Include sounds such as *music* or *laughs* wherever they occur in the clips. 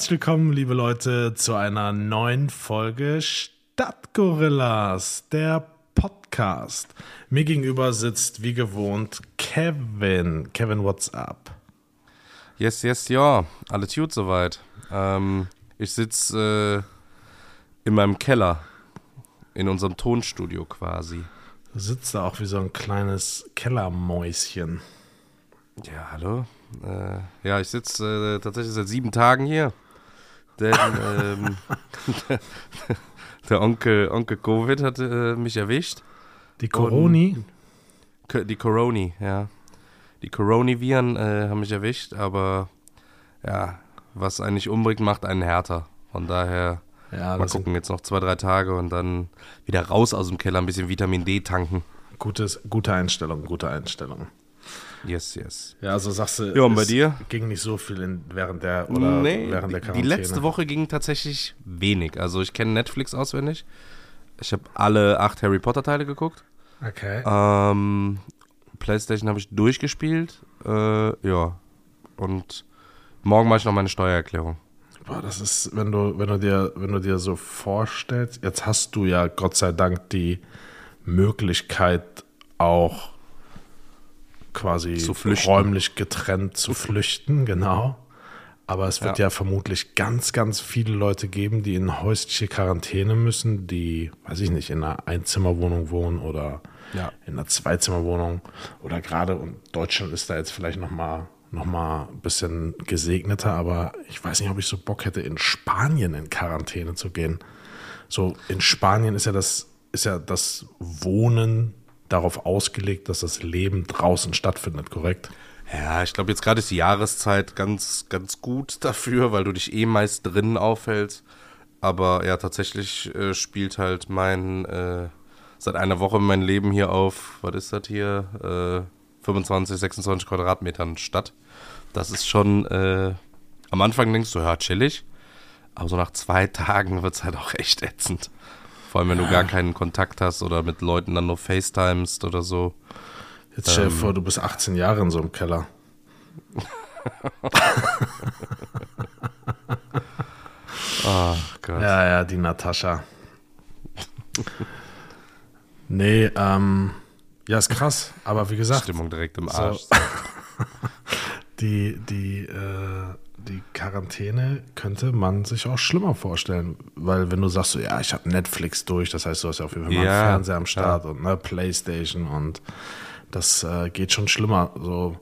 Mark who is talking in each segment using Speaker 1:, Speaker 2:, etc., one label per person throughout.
Speaker 1: Herzlich willkommen, liebe Leute, zu einer neuen Folge Stadtgorillas, der Podcast. Mir gegenüber sitzt wie gewohnt Kevin. Kevin, what's up?
Speaker 2: Yes, yes, ja. Alles gut soweit. Ähm, ich sitze äh, in meinem Keller, in unserem Tonstudio quasi.
Speaker 1: Du sitzt da auch wie so ein kleines Kellermäuschen.
Speaker 2: Ja, hallo? Äh, ja, ich sitze äh, tatsächlich seit sieben Tagen hier. Denn ähm, *laughs* der Onkel, Onkel Covid hat äh, mich erwischt.
Speaker 1: Die Coroni?
Speaker 2: Und, die Coroni, ja. Die Coroni-Viren äh, haben mich erwischt, aber ja, was eigentlich umbringt, macht einen härter. Von daher ja, mal gucken, jetzt noch zwei, drei Tage und dann wieder raus aus dem Keller, ein bisschen Vitamin D tanken.
Speaker 1: Gutes, gute Einstellung, gute Einstellung.
Speaker 2: Yes, yes.
Speaker 1: Ja, also sagst du,
Speaker 2: ja, und bei dir?
Speaker 1: ging nicht so viel in, während der oder
Speaker 2: nee,
Speaker 1: während der Quarantäne.
Speaker 2: Die letzte Woche ging tatsächlich wenig. Also ich kenne Netflix auswendig. Ich habe alle acht Harry Potter Teile geguckt.
Speaker 1: Okay.
Speaker 2: Ähm, PlayStation habe ich durchgespielt. Äh, ja. Und morgen mache ich noch meine Steuererklärung.
Speaker 1: Boah, das ist, wenn du, wenn du dir, wenn du dir so vorstellst, jetzt hast du ja Gott sei Dank die Möglichkeit auch quasi räumlich getrennt zu flüchten, genau. Aber es wird ja. ja. vermutlich ganz, ganz viele Leute geben, die in häusliche Quarantäne müssen, die, weiß ich nicht, in einer Einzimmerwohnung wohnen oder ja. in einer Zweizimmerwohnung oder gerade, und Deutschland ist da jetzt vielleicht nochmal noch mal ein bisschen gesegneter, aber ich weiß nicht, ob ich so Bock hätte, in Spanien in Quarantäne zu gehen. So, in Spanien ist ja das, ist ja das Wohnen darauf ausgelegt, dass das Leben draußen stattfindet, korrekt?
Speaker 2: Ja, ich glaube, jetzt gerade ist die Jahreszeit ganz, ganz gut dafür, weil du dich eh meist drinnen aufhältst. Aber ja, tatsächlich äh, spielt halt mein, äh, seit einer Woche mein Leben hier auf, was ist das hier, äh, 25, 26 Quadratmetern statt. Das ist schon, äh, am Anfang denkst du, ja, chillig. Aber so nach zwei Tagen wird es halt auch echt ätzend. Vor allem, wenn ja. du gar keinen Kontakt hast oder mit Leuten dann nur FaceTimest oder so.
Speaker 1: Jetzt stell dir ähm, vor, du bist 18 Jahre in so einem Keller.
Speaker 2: oh Gott.
Speaker 1: Ja, ja, die Natascha. nee, ähm, ja, ist krass, aber wie gesagt.
Speaker 2: Stimmung direkt im Arsch. So, *laughs*
Speaker 1: die, die, äh, die Quarantäne könnte man sich auch schlimmer vorstellen, weil wenn du sagst, so, ja, ich habe Netflix durch, das heißt, du hast ja auf jeden Fall ja, mal einen Fernseher am Start ja. und eine Playstation und das äh, geht schon schlimmer. So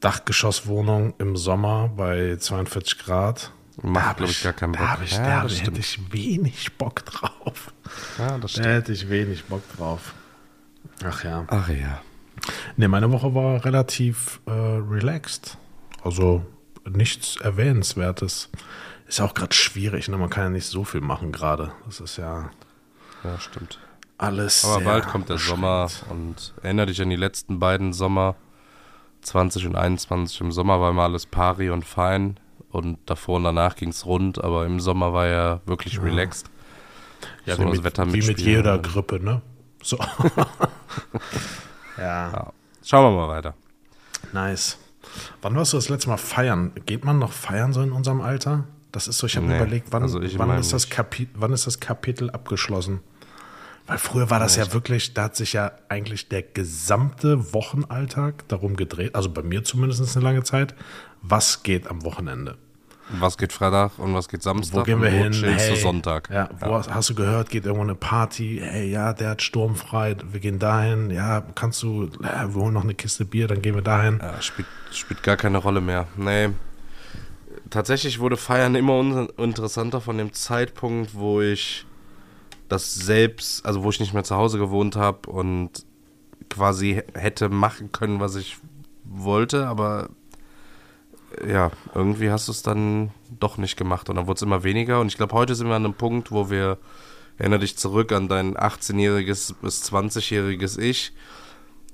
Speaker 1: Dachgeschosswohnung im Sommer bei 42 Grad.
Speaker 2: Macht, glaube ich, gar keinen Bock.
Speaker 1: Da, ich, ja, da hätte ich wenig Bock drauf.
Speaker 2: Ja, das stimmt.
Speaker 1: Da hätte ich wenig Bock drauf. Ach ja.
Speaker 2: Ach ja.
Speaker 1: Ne, meine Woche war relativ äh, relaxed. Also nichts Erwähnenswertes. Ist auch gerade schwierig, ne? man kann ja nicht so viel machen gerade. Das ist ja.
Speaker 2: Ja, stimmt.
Speaker 1: Alles.
Speaker 2: Aber bald kommt der Sommer und erinnere dich an die letzten beiden Sommer, 20 und 21. Im Sommer war immer alles pari und fein und davor und danach ging es rund, aber im Sommer war er wirklich ja. relaxed.
Speaker 1: Ja, so wie, mit, wie mit jeder Grippe, ne? So. *laughs*
Speaker 2: ja. ja. Schauen wir mal weiter.
Speaker 1: Nice. Wann warst du das letzte Mal feiern? Geht man noch feiern so in unserem Alter? Das ist so, ich habe nee, überlegt, wann, also wann, ist das wann ist das Kapitel abgeschlossen? Weil früher war das ja, ja wirklich, da hat sich ja eigentlich der gesamte Wochenalltag darum gedreht, also bei mir zumindest eine lange Zeit, was geht am Wochenende?
Speaker 2: Was geht Freitag und was geht Samstag?
Speaker 1: Wo gehen wir hin?
Speaker 2: Hey, Sonntag?
Speaker 1: Ja, wo. Hast, hast, du gehört, geht irgendwo eine Party? Hey, ja, der hat sturmfrei, wir gehen dahin. Ja, kannst du, ja, wir holen noch eine Kiste Bier, dann gehen wir dahin.
Speaker 2: Ja, spielt, spielt gar keine Rolle mehr. Nee. Tatsächlich wurde Feiern immer interessanter von dem Zeitpunkt, wo ich das selbst, also wo ich nicht mehr zu Hause gewohnt habe und quasi hätte machen können, was ich wollte, aber ja, irgendwie hast du es dann doch nicht gemacht und dann wurde es immer weniger. Und ich glaube, heute sind wir an einem Punkt, wo wir, erinnere dich zurück an dein 18-jähriges bis 20-jähriges Ich.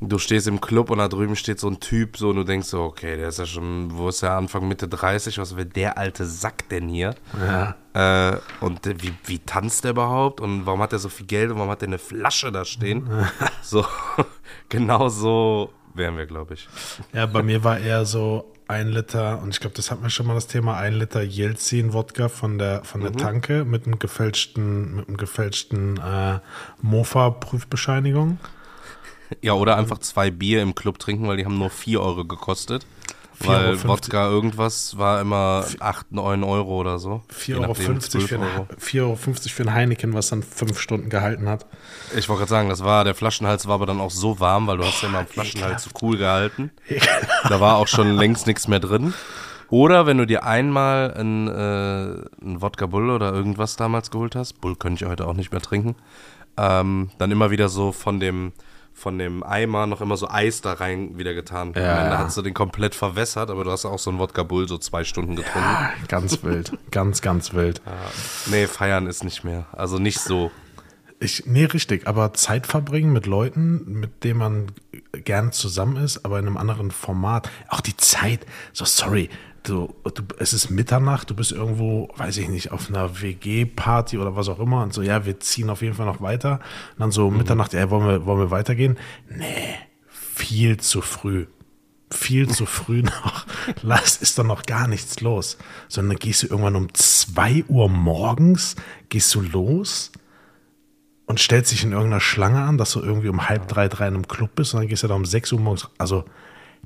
Speaker 2: Du stehst im Club und da drüben steht so ein Typ so und du denkst so, okay, der ist ja schon, wo ist der Anfang, Mitte 30, was will der alte Sack denn hier?
Speaker 1: Ja.
Speaker 2: Äh, und wie, wie tanzt der überhaupt und warum hat er so viel Geld und warum hat er eine Flasche da stehen? *laughs* so, *laughs* genau so wären wir, glaube ich.
Speaker 1: Ja, bei mir war eher so, ein Liter, und ich glaube, das hatten wir schon mal das Thema, ein Liter Jelzin-Wodka von der, von der mhm. Tanke mit einem gefälschten, mit einem gefälschten äh, Mofa-Prüfbescheinigung.
Speaker 2: Ja, oder einfach zwei Bier im Club trinken, weil die haben nur 4 Euro gekostet. Weil Euro Wodka irgendwas war immer 8, 9 Euro oder so.
Speaker 1: 4,50 Euro, für Euro. 4 Euro für ein Heineken, was dann 5 Stunden gehalten hat.
Speaker 2: Ich wollte gerade sagen, das war, der Flaschenhals war aber dann auch so warm, weil du hast ja immer am Flaschenhals so cool gehalten. Da war auch schon längst nichts mehr drin. Oder wenn du dir einmal ein, äh, ein Wodka Bull oder irgendwas damals geholt hast, Bull könnte ich heute auch nicht mehr trinken, ähm, dann immer wieder so von dem von dem Eimer noch immer so Eis da rein wieder getan. Ja. Am Ende hast du den komplett verwässert, aber du hast auch so einen Wodka Bull so zwei Stunden getrunken. Ja,
Speaker 1: ganz wild. ganz, ganz wild. Ja.
Speaker 2: Nee, feiern ist nicht mehr. Also nicht so.
Speaker 1: Ich, nee, richtig, aber Zeit verbringen mit Leuten, mit denen man gerne zusammen ist, aber in einem anderen Format. Auch die Zeit, so sorry, du, du, es ist Mitternacht, du bist irgendwo, weiß ich nicht, auf einer WG-Party oder was auch immer und so, ja, wir ziehen auf jeden Fall noch weiter. Und dann so mhm. Mitternacht, ja, wollen wir, wollen wir weitergehen? Nee, viel zu früh. Viel zu früh *laughs* noch. Lass, ist doch noch gar nichts los. Sondern gehst du irgendwann um zwei Uhr morgens, gehst du los und stellst dich in irgendeiner Schlange an, dass du irgendwie um halb drei, drei in einem Club bist und dann gehst du da um sechs Uhr morgens. Also,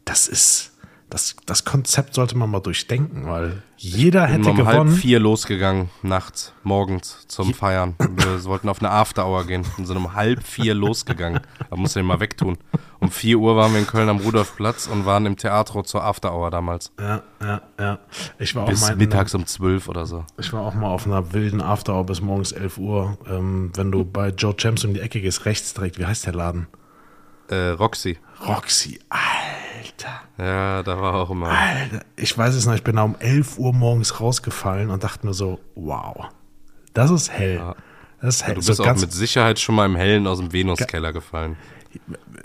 Speaker 1: das ist, das, das Konzept sollte man mal durchdenken, weil jeder hätte um gewonnen. um halb
Speaker 2: vier losgegangen, nachts, morgens zum Je Feiern. Wir *laughs* wollten auf eine After-Hour gehen und sind um halb vier losgegangen. Da musst du den mal wegtun. Um vier Uhr waren wir in Köln am Rudolfplatz und waren im Theater zur After-Hour damals.
Speaker 1: Ja, ja, ja.
Speaker 2: Ich war bis auch mal mittags um zwölf oder so.
Speaker 1: Ich war auch mal auf einer wilden After-Hour bis morgens elf Uhr. Ähm, wenn du bei Joe Champs um die Ecke gehst, rechts direkt, wie heißt der Laden?
Speaker 2: Äh, Roxy.
Speaker 1: Roxy, Alter.
Speaker 2: Ja, da war auch immer.
Speaker 1: Alter, ich weiß es noch, ich bin da um 11 Uhr morgens rausgefallen und dachte mir so, wow, das ist hell. Ja. Das ist
Speaker 2: hell. Ja, du bist so auch mit Sicherheit schon mal im Hellen aus dem Venuskeller gefallen.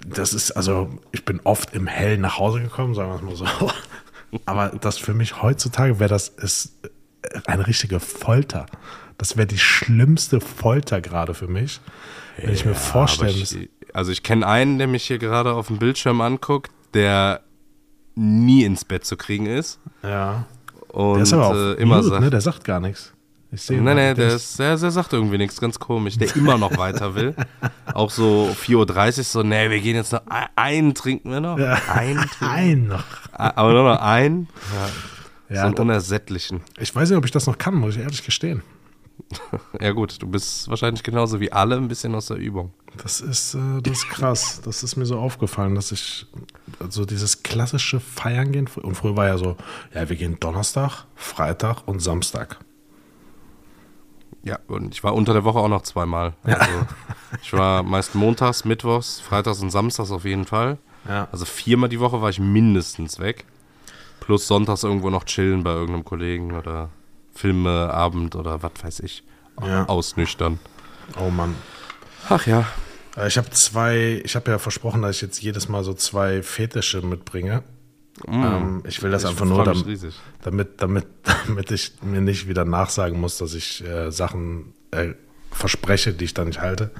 Speaker 1: Das ist, also, ich bin oft im Hellen nach Hause gekommen, sagen wir es mal so. *laughs* Aber das für mich heutzutage wäre das ist eine richtige Folter. Das wäre die schlimmste Folter gerade für mich. Wenn ja, ich mir vorstellen
Speaker 2: ich, Also ich kenne einen, der mich hier gerade auf dem Bildschirm anguckt, der nie ins Bett zu kriegen ist.
Speaker 1: Ja.
Speaker 2: Und der ist aber auch äh, immer mute, sagt,
Speaker 1: ne? der sagt gar nichts.
Speaker 2: Ich sehe nein, nein, der, ist, der, der sagt irgendwie nichts, ganz komisch. Der immer noch weiter will. *laughs* Auch so 4.30 Uhr, so, nee, wir gehen jetzt noch einen trinken wir noch. Ja. Einen *laughs*
Speaker 1: ein noch.
Speaker 2: Aber nur noch einen. Ja. ja so einen unersättlichen.
Speaker 1: Ich weiß nicht, ob ich das noch kann, muss ich ehrlich gestehen. *laughs*
Speaker 2: ja gut, du bist wahrscheinlich genauso wie alle ein bisschen aus der Übung.
Speaker 1: Das ist, äh, das ist krass. das ist mir so aufgefallen, dass ich so dieses klassische Feiern gehen, und früher war ja so, ja, wir gehen Donnerstag, Freitag und Samstag.
Speaker 2: Ja, und ich war unter der Woche auch noch zweimal. Also ich war meist montags, mittwochs, freitags und samstags auf jeden Fall. Ja. Also viermal die Woche war ich mindestens weg. Plus sonntags irgendwo noch chillen bei irgendeinem Kollegen oder Filmeabend oder was weiß ich. Ja. Ausnüchtern.
Speaker 1: Oh Mann.
Speaker 2: Ach ja.
Speaker 1: Äh, ich habe zwei, ich habe ja versprochen, dass ich jetzt jedes Mal so zwei Fetische mitbringe. Mm. Ähm, ich will das ich einfach nur, damit, damit, damit, *laughs* damit ich mir nicht wieder nachsagen muss, dass ich äh, Sachen äh, verspreche, die ich dann nicht halte.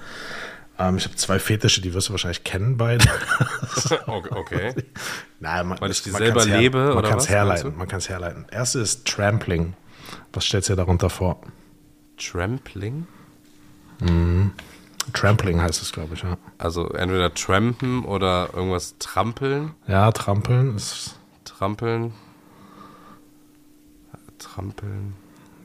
Speaker 1: Ähm, ich habe zwei Fetische, die wirst du wahrscheinlich kennen, beide. *laughs*
Speaker 2: okay. *laughs*
Speaker 1: Nein, man,
Speaker 2: Weil ich die selber her, lebe,
Speaker 1: man
Speaker 2: oder
Speaker 1: kann's was? Herleiten, man kann es herleiten. Erste ist Trampling. Was stellst du dir darunter vor?
Speaker 2: Trampling?
Speaker 1: Mhm. Trampling heißt es, glaube ich, ja.
Speaker 2: Also entweder trampen oder irgendwas trampeln.
Speaker 1: Ja, trampeln ist.
Speaker 2: Trampeln. Trampeln.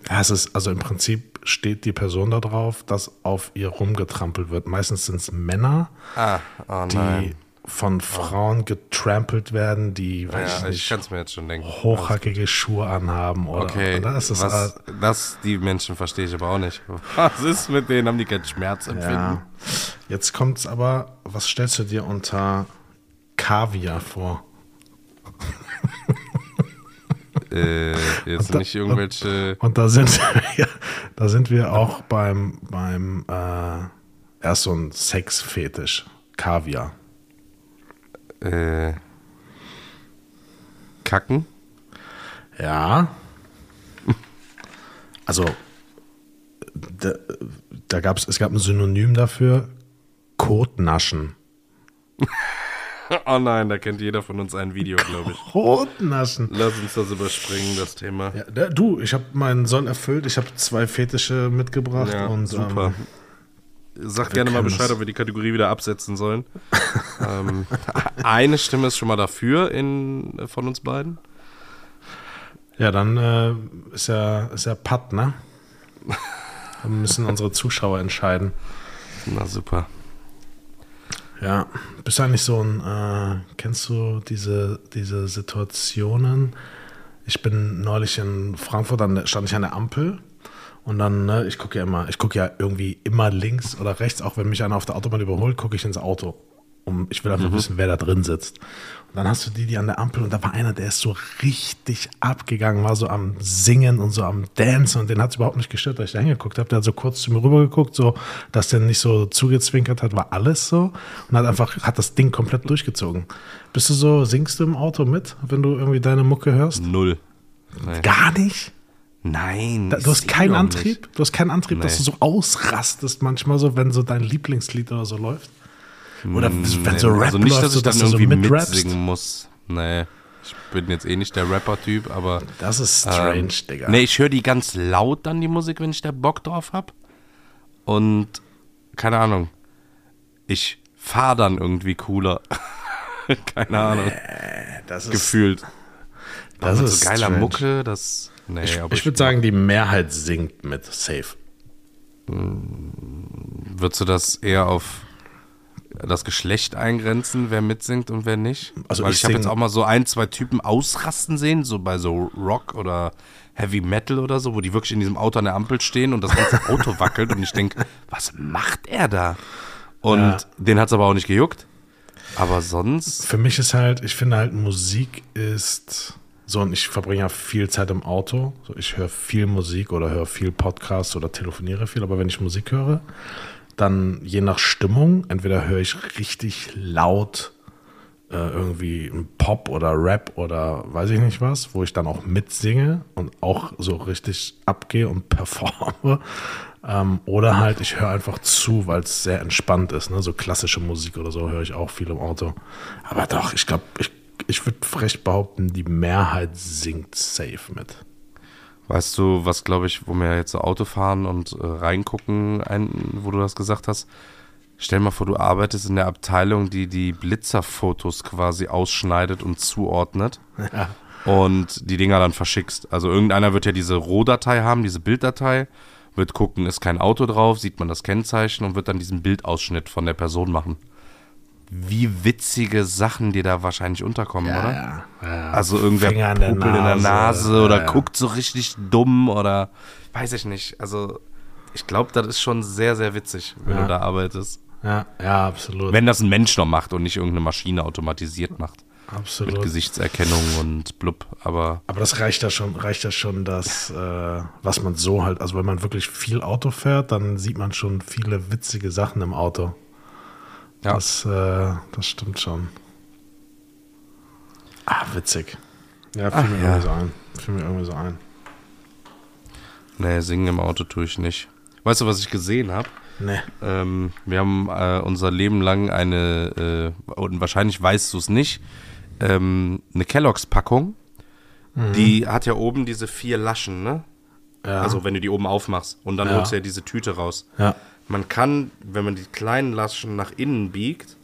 Speaker 1: Ja, es ist, also im Prinzip steht die Person da drauf, dass auf ihr rumgetrampelt wird. Meistens sind es Männer,
Speaker 2: ah, oh
Speaker 1: die von Frauen getrampelt werden, die
Speaker 2: weiß ja, ich, ich mir jetzt schon denken.
Speaker 1: hochhackige Schuhe anhaben oder,
Speaker 2: okay, oder ist was, das die Menschen verstehe ich aber auch nicht. *laughs* Was ist mit denen? Haben die keinen Schmerzempfinden? Ja.
Speaker 1: Jetzt kommt's aber, was stellst du dir unter Kaviar vor?
Speaker 2: äh, jetzt da, nicht irgendwelche.
Speaker 1: Und, und, da sind *laughs* wir, da sind wir auch beim beim äh, erst so ein Sexfetisch Kaviar
Speaker 2: äh, Kacken.
Speaker 1: Ja. *laughs* Also, da, da gab es, es gab ein Synonym dafür, Kotnaschen. *laughs*
Speaker 2: oh nein, da kennt jeder von uns ein Video, glaube ich.
Speaker 1: Rotnaschen.
Speaker 2: Lass uns das überspringen, das Thema.
Speaker 1: Ja, der, du, ich habe meinen Soll erfüllt. Ich habe zwei Fetische mitgebracht.
Speaker 2: Ja,
Speaker 1: und,
Speaker 2: super.
Speaker 1: Ähm,
Speaker 2: Sag gerne mal Bescheid, ob wir die Kategorie wieder absetzen sollen. *laughs* ähm, eine Stimme ist schon mal dafür in, von uns beiden.
Speaker 1: Ja, dann äh, ist ja, ist ja Patt, ne? Dann müssen unsere Zuschauer entscheiden.
Speaker 2: Na super.
Speaker 1: Ja, bist du eigentlich so ein, äh, kennst du diese, diese Situationen? Ich bin neulich in Frankfurt, dann stand ich an der Ampel und dann, ne, ich gucke ja immer, ich gucke ja irgendwie immer links oder rechts, auch wenn mich einer auf der Autobahn überholt, gucke ich ins Auto. Um, ich will einfach mhm. wissen, wer da drin sitzt. Und dann hast du die, die an der Ampel und da war einer, der ist so richtig abgegangen, war so am Singen und so am Dancen und den hat es überhaupt nicht gestört, dass ich da hingeguckt habe. Der hat so kurz zu mir rübergeguckt, so, dass der nicht so zugezwinkert hat, war alles so und hat einfach, hat das Ding komplett durchgezogen. Bist du so, singst du im Auto mit, wenn du irgendwie deine Mucke hörst?
Speaker 2: Null.
Speaker 1: Nein. Gar nicht?
Speaker 2: Nein.
Speaker 1: Da, du hast keinen Antrieb? Nicht. Du hast keinen Antrieb, nee. dass du so ausrastest manchmal so, wenn so dein Lieblingslied oder so läuft?
Speaker 2: Oder wenn nee, so Rap Also nicht, dass ich dann so, irgendwie so mitsingen muss. Nee. Ich bin jetzt eh nicht der Rapper-Typ, aber.
Speaker 1: Das ist strange, ähm, Digga.
Speaker 2: Nee, ich höre die ganz laut dann, die Musik, wenn ich da Bock drauf habe. Und keine Ahnung. Ich fahre dann irgendwie cooler. *laughs* keine Ahnung. Nee, das ist, Gefühlt. Das ist so geiler strange. Mucke, das. Nee,
Speaker 1: ich, ich würde sagen, die Mehrheit singt mit Safe.
Speaker 2: Hm, würdest du das eher auf das Geschlecht eingrenzen, wer mitsingt und wer nicht? Also Weil ich, ich habe jetzt auch mal so ein, zwei Typen ausrasten sehen, so bei so Rock oder Heavy Metal oder so, wo die wirklich in diesem Auto an der Ampel stehen und das ganze *laughs* Auto wackelt und ich denke, was macht er da? Und ja. den hat es aber auch nicht gejuckt. Aber sonst.
Speaker 1: Für mich ist halt, ich finde halt, Musik ist so, und ich verbringe ja viel Zeit im Auto. So, ich höre viel Musik oder höre viel Podcasts oder telefoniere viel, aber wenn ich Musik höre, dann je nach Stimmung, entweder höre ich richtig laut äh, irgendwie Pop oder Rap oder weiß ich nicht was, wo ich dann auch mitsinge und auch so richtig abgehe und *laughs* performe. Ähm, oder halt, ich höre einfach zu, weil es sehr entspannt ist. Ne? So klassische Musik oder so höre ich auch viel im Auto. Aber doch, ich glaube, ich, ich würde frech behaupten, die Mehrheit singt safe mit.
Speaker 2: Weißt du, was glaube ich, wo wir jetzt so Auto fahren und äh, reingucken, ein, wo du das gesagt hast? Stell mal vor, du arbeitest in der Abteilung, die die Blitzerfotos quasi ausschneidet und zuordnet. *laughs* Ja. Und die Dinger dann verschickst. Also irgendeiner wird ja diese Rohdatei haben, diese Bilddatei, wird gucken, ist kein Auto drauf, sieht man das Kennzeichen und wird dann diesen Bildausschnitt von der Person machen wie witzige Sachen dir da wahrscheinlich unterkommen, ja, oder? Ja, ja. Also irgendwer Finger in, in der Nase oder guckt so richtig dumm oder weiß ich nicht. Also ich glaube, das ist schon sehr, sehr witzig, wenn du da arbeitest.
Speaker 1: Ja, ja, absolut.
Speaker 2: Wenn das ein Mensch noch macht und nicht irgendeine Maschine automatisiert macht.
Speaker 1: Absolut.
Speaker 2: Mit Gesichtserkennung und blub, aber.
Speaker 1: Aber das reicht ja schon, reicht ja schon, dass, äh, was man so halt, also wenn man wirklich viel Auto fährt, dann sieht man schon viele witzige Sachen im Auto. Ja. Das, äh, das stimmt schon. Ah, witzig. Ja, fiel Ach, mir ja. irgendwie so ein. Fiel mir irgendwie so ein.
Speaker 2: Nee, singen im Auto tue ich nicht. Weißt du, was ich gesehen habe?
Speaker 1: Nee.
Speaker 2: Ähm, wir haben äh, unser Leben lang eine, äh, und wahrscheinlich weißt du es nicht, ähm, eine Kelloggs-Packung. Mhm. Die hat ja oben diese vier Laschen, ne? Ja. Also wenn du die oben aufmachst und dann ja. holst du ja diese Tüte raus.
Speaker 1: Ja.
Speaker 2: Man kann, wenn man die kleinen Laschen nach innen biegt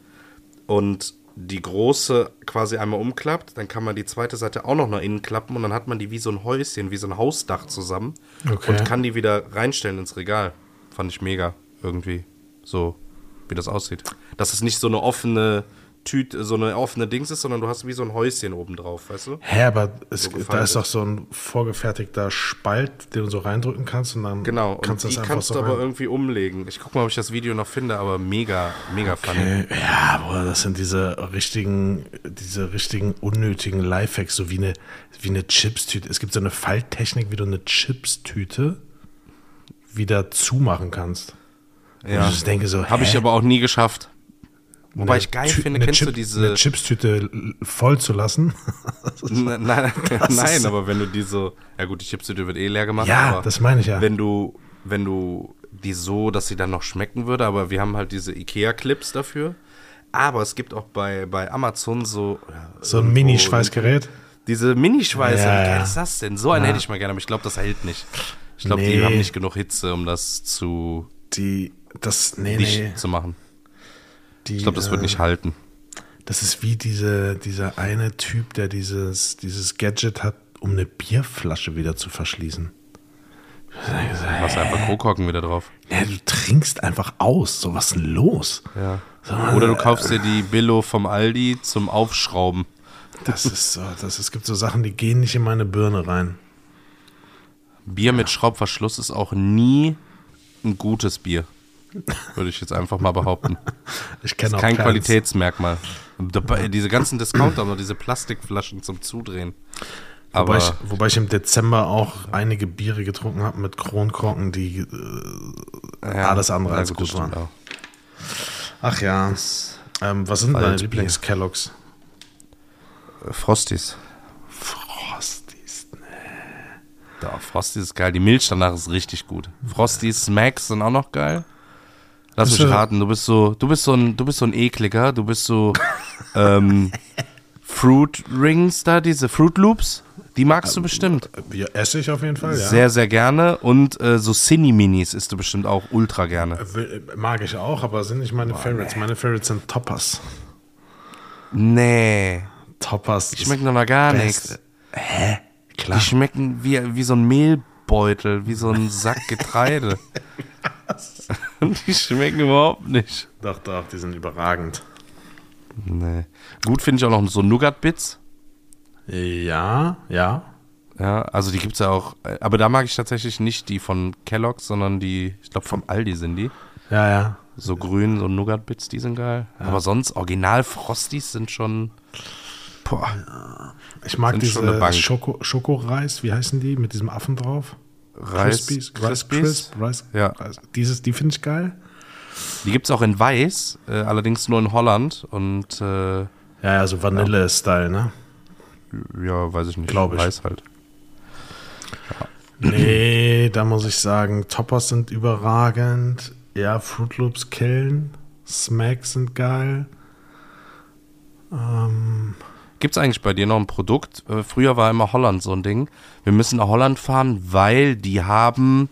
Speaker 2: und die große quasi einmal umklappt, dann kann man die zweite Seite auch noch nach innen klappen und dann hat man die wie so ein Häuschen, wie so ein Hausdach zusammen okay. und kann die wieder reinstellen ins Regal. Fand ich mega irgendwie so, wie das aussieht. Dass es nicht so eine offene Tüte, so eine offene Dings ist, sondern du hast wie so ein Häuschen oben drauf, weißt du?
Speaker 1: Hä, aber es, so da ist doch so ein vorgefertigter Spalt, den du so reindrücken kannst und dann
Speaker 2: genau, kannst du das einfach kannst so du aber irgendwie umlegen. Ich guck mal, ob ich das Video noch finde, aber mega, mega okay. funny.
Speaker 1: Ja, boah, das sind diese richtigen, diese richtigen unnötigen Lifehacks, so wie eine, wie eine Chipstüte. Es gibt so eine Falttechnik, wie du eine Chipstüte wieder zumachen kannst.
Speaker 2: Ja. ich denke so, habe ich aber auch nie geschafft. Wobei ich geil finde, kennst Chip, du diese.
Speaker 1: Eine Chipstüte voll zu lassen? *laughs*
Speaker 2: nein, *laughs* *laughs* nein, nein aber wenn du die so. Ja, gut, die Chipstüte wird eh leer gemacht.
Speaker 1: Ja, das meine ich ja.
Speaker 2: Wenn du, wenn du die so, dass sie dann noch schmecken würde, aber wir haben halt diese IKEA-Clips dafür. Aber es gibt auch bei, bei Amazon so.
Speaker 1: So ein Mini-Schweißgerät?
Speaker 2: Diese Mini-Schweiße, ja, wie geil ist das denn? So einen ja. hätte ich mal gerne, aber ich glaube, das hält nicht. Ich glaube, nee. die haben nicht genug Hitze, um das zu.
Speaker 1: Die. Das. Nee, nee.
Speaker 2: zu machen. Die, ich glaube, das wird nicht halten.
Speaker 1: Das ist wie diese, dieser eine Typ, der dieses, dieses Gadget hat, um eine Bierflasche wieder zu verschließen.
Speaker 2: Du hast einfach Krokocken wieder drauf.
Speaker 1: Ja, du trinkst einfach aus. So, was ist denn los?
Speaker 2: Ja. Oder du kaufst dir die Billo vom Aldi zum Aufschrauben.
Speaker 1: Das ist so, das, es gibt so Sachen, die gehen nicht in meine Birne rein.
Speaker 2: Bier mit Schraubverschluss ist auch nie ein gutes Bier. Würde ich jetzt einfach mal behaupten. *laughs*
Speaker 1: Ich kenne auch
Speaker 2: kein Plans. Qualitätsmerkmal. Diese ganzen Discounter noch diese Plastikflaschen zum Zudrehen.
Speaker 1: Aber wobei ich, wobei ich im Dezember auch einige Biere getrunken habe mit Kronkorken, die äh, ja, alles andere als gut waren. Auch. Ach ja. Ähm, was sind deine Lieblings-Kelloggs?
Speaker 2: Frosties.
Speaker 1: Frosties, ne.
Speaker 2: Da, Frosties ist geil. Die Milch danach ist richtig gut. Frosties, Smacks sind auch noch geil. Lass mich raten, du bist so, du bist so ein, du bist so ein ekliger, du bist so ähm, *laughs* Fruit Rings da, diese Fruit Loops. Die magst du bestimmt.
Speaker 1: Ja, esse ich auf jeden Fall, ja.
Speaker 2: Sehr, sehr gerne. Und äh, so Cine-Minis isst du bestimmt auch ultra gerne.
Speaker 1: Äh, mag ich auch, aber sind nicht meine Boah, Favorites. Nee. Meine Favorites sind Toppers.
Speaker 2: Nee.
Speaker 1: Toppers.
Speaker 2: Die schmecken doch noch gar nichts. Hä? Klar. Die schmecken wie, wie so ein Mehlbeutel, wie so ein Sack Getreide. *laughs* *laughs* die schmecken überhaupt nicht.
Speaker 1: Doch, doch, die sind überragend.
Speaker 2: Nee. Gut finde ich auch noch so Nougat-Bits.
Speaker 1: Ja, ja.
Speaker 2: Ja, also die gibt es ja auch. Aber da mag ich tatsächlich nicht die von Kellogg's, sondern die, ich glaube, vom Aldi sind die.
Speaker 1: Ja, ja.
Speaker 2: So grün, so Nougat-Bits, die sind geil. Ja. Aber sonst, Original Frosties sind schon.
Speaker 1: Boah. Ich mag diese Schoko, Schokoreis, wie heißen die, mit diesem Affen drauf?
Speaker 2: Reis,
Speaker 1: Crispies, Rice Crisp, ja. Rice. Dieses, die finde ich geil.
Speaker 2: Die gibt es auch in Weiß, äh, allerdings nur in Holland und äh,
Speaker 1: ja, ja, so Vanille-Style, ne?
Speaker 2: Ja, weiß ich nicht.
Speaker 1: Glaube ich.
Speaker 2: Weiß halt.
Speaker 1: Ja. Nee, da muss ich sagen, Toppers sind überragend. Ja, Fruit Loops killen. Smacks sind geil. Ähm.
Speaker 2: Gibt es eigentlich bei dir noch ein Produkt? Äh, früher war immer Holland so ein Ding. Wir müssen nach Holland fahren, weil die haben.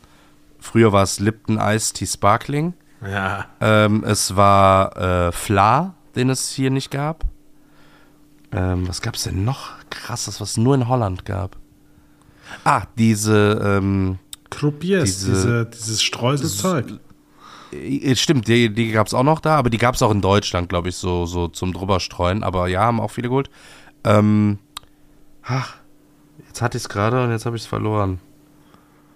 Speaker 2: Früher war es Lipton Ice Tea Sparkling.
Speaker 1: Ja.
Speaker 2: Ähm, es war äh, Fla, den es hier nicht gab. Ähm, was gab es denn noch krasses, was es nur in Holland gab? Ah, diese. Ähm,
Speaker 1: Croupiers, diese, diese, dieses Streuselzeug.
Speaker 2: Äh, stimmt, die, die gab es auch noch da, aber die gab es auch in Deutschland, glaube ich, so, so zum drüberstreuen. Aber ja, haben auch viele geholt. Ähm, ach, jetzt hatte ich es gerade und jetzt habe ich es verloren.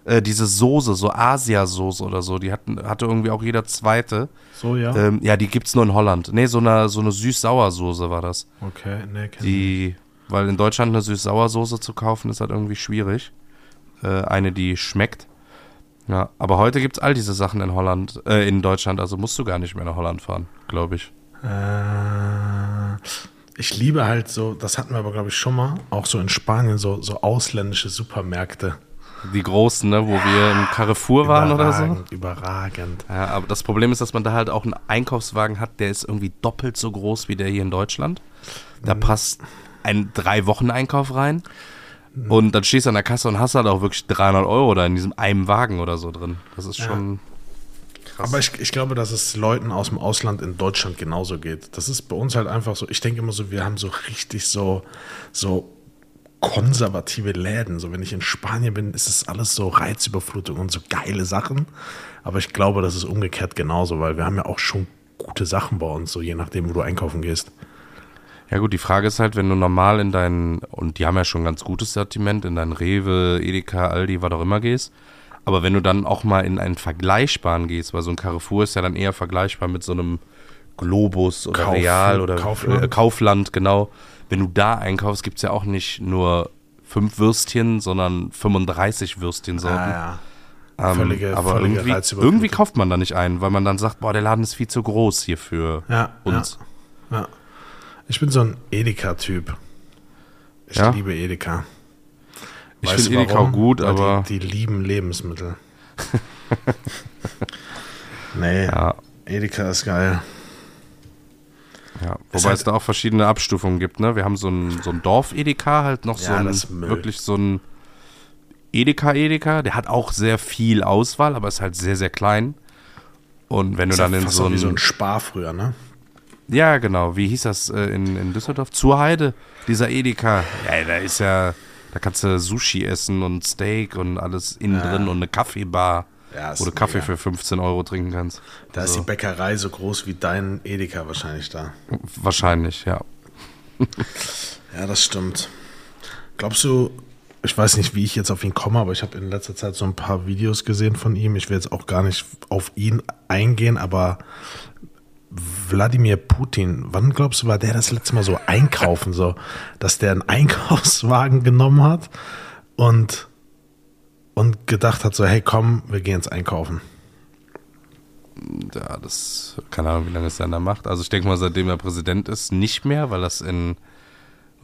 Speaker 2: Äh, diese Soße, so Asiasoße oder so, die hatten, hatte irgendwie auch jeder zweite.
Speaker 1: So, ja?
Speaker 2: Ähm, ja, die gibt es nur in Holland. Nee, so eine, so eine süß-sauer-Soße war das.
Speaker 1: Okay, nee, kenn
Speaker 2: Die, weil in Deutschland eine süß-sauer-Soße zu kaufen, ist halt irgendwie schwierig. Äh, eine, die schmeckt. Ja, aber heute gibt es all diese Sachen in Holland, äh, in Deutschland, also musst du gar nicht mehr nach Holland fahren, glaube ich.
Speaker 1: Äh, ich liebe halt so, das hatten wir aber, glaube ich, schon mal, auch so in Spanien, so, so ausländische Supermärkte.
Speaker 2: Die großen, ne, wo wir im Carrefour waren oder so.
Speaker 1: Überragend.
Speaker 2: Ja, aber das Problem ist, dass man da halt auch einen Einkaufswagen hat, der ist irgendwie doppelt so groß wie der hier in Deutschland. Da mhm. passt ein Drei-Wochen-Einkauf rein. Mhm. Und dann stehst du an der Kasse und hast halt auch wirklich 300 Euro da in diesem einen Wagen oder so drin. Das ist schon.
Speaker 1: Ja. Krass. Aber ich, ich glaube, dass es Leuten aus dem Ausland in Deutschland genauso geht. Das ist bei uns halt einfach so. Ich denke immer so, wir haben so richtig so, so konservative Läden. So, wenn ich in Spanien bin, ist es alles so Reizüberflutung und so geile Sachen. Aber ich glaube, das ist umgekehrt genauso, weil wir haben ja auch schon gute Sachen bei uns, so je nachdem, wo du einkaufen gehst.
Speaker 2: Ja gut, die Frage ist halt, wenn du normal in deinen, und die haben ja schon ein ganz gutes Sortiment, in deinen Rewe, Edeka, Aldi, was auch immer gehst, aber wenn du dann auch mal in einen vergleichbaren gehst, weil so ein Carrefour ist ja dann eher vergleichbar mit so einem Globus oder Kauf, Real oder
Speaker 1: Kaufland.
Speaker 2: Äh, Kaufland, genau wenn du da einkaufst, gibt es ja auch nicht nur fünf Würstchen, sondern 35 Würstchensorten. Ah, ja. Ähm, völlige, aber völlige irgendwie, irgendwie, kauft man da nicht ein, weil man dann sagt, boah, der Laden ist viel zu groß hier für
Speaker 1: ja, uns. Ja, ja. Ich bin so ein Edeka-Typ. Ich ja? liebe Edeka.
Speaker 2: Ich finde Edeka auch gut,
Speaker 1: weil
Speaker 2: aber.
Speaker 1: Die, die lieben Lebensmittel. *laughs* nee, Edeka ist geil.
Speaker 2: Ja, wobei halt es da auch verschiedene Abstufungen gibt, ne? Wir haben so ein, so ein Dorf-Edeka, halt noch ja, so ein, wirklich so ein Edeka-Edeka, der hat auch sehr viel Auswahl, aber ist halt sehr, sehr klein. Und wenn du dann in so ein,
Speaker 1: wie so ein Spar früher, ne?
Speaker 2: Ja, genau. Wie hieß das äh, in, in Düsseldorf? Zur Heide, dieser Edeka. Ja, da ist ja, da kannst du Sushi essen und Steak und alles innen ja. drin und eine Kaffeebar, ja, wo du Kaffee mega. für 15 Euro trinken kannst.
Speaker 1: Da also. ist die Bäckerei so groß wie dein Edeka wahrscheinlich da.
Speaker 2: Wahrscheinlich, ja. *laughs*
Speaker 1: ja, das stimmt. Glaubst du, ich weiß nicht, wie ich jetzt auf ihn komme, aber ich habe in letzter Zeit so ein paar Videos gesehen von ihm. Ich will jetzt auch gar nicht auf ihn eingehen, aber Wladimir Putin, wann glaubst du, war der das letzte Mal so einkaufen, so, dass der einen Einkaufswagen genommen hat und, und gedacht hat, so, hey, komm, wir gehen ins Einkaufen?
Speaker 2: Ja, das, keine Ahnung, wie lange es dann da macht. Also ich denke mal, seitdem er Präsident ist, nicht mehr, weil das in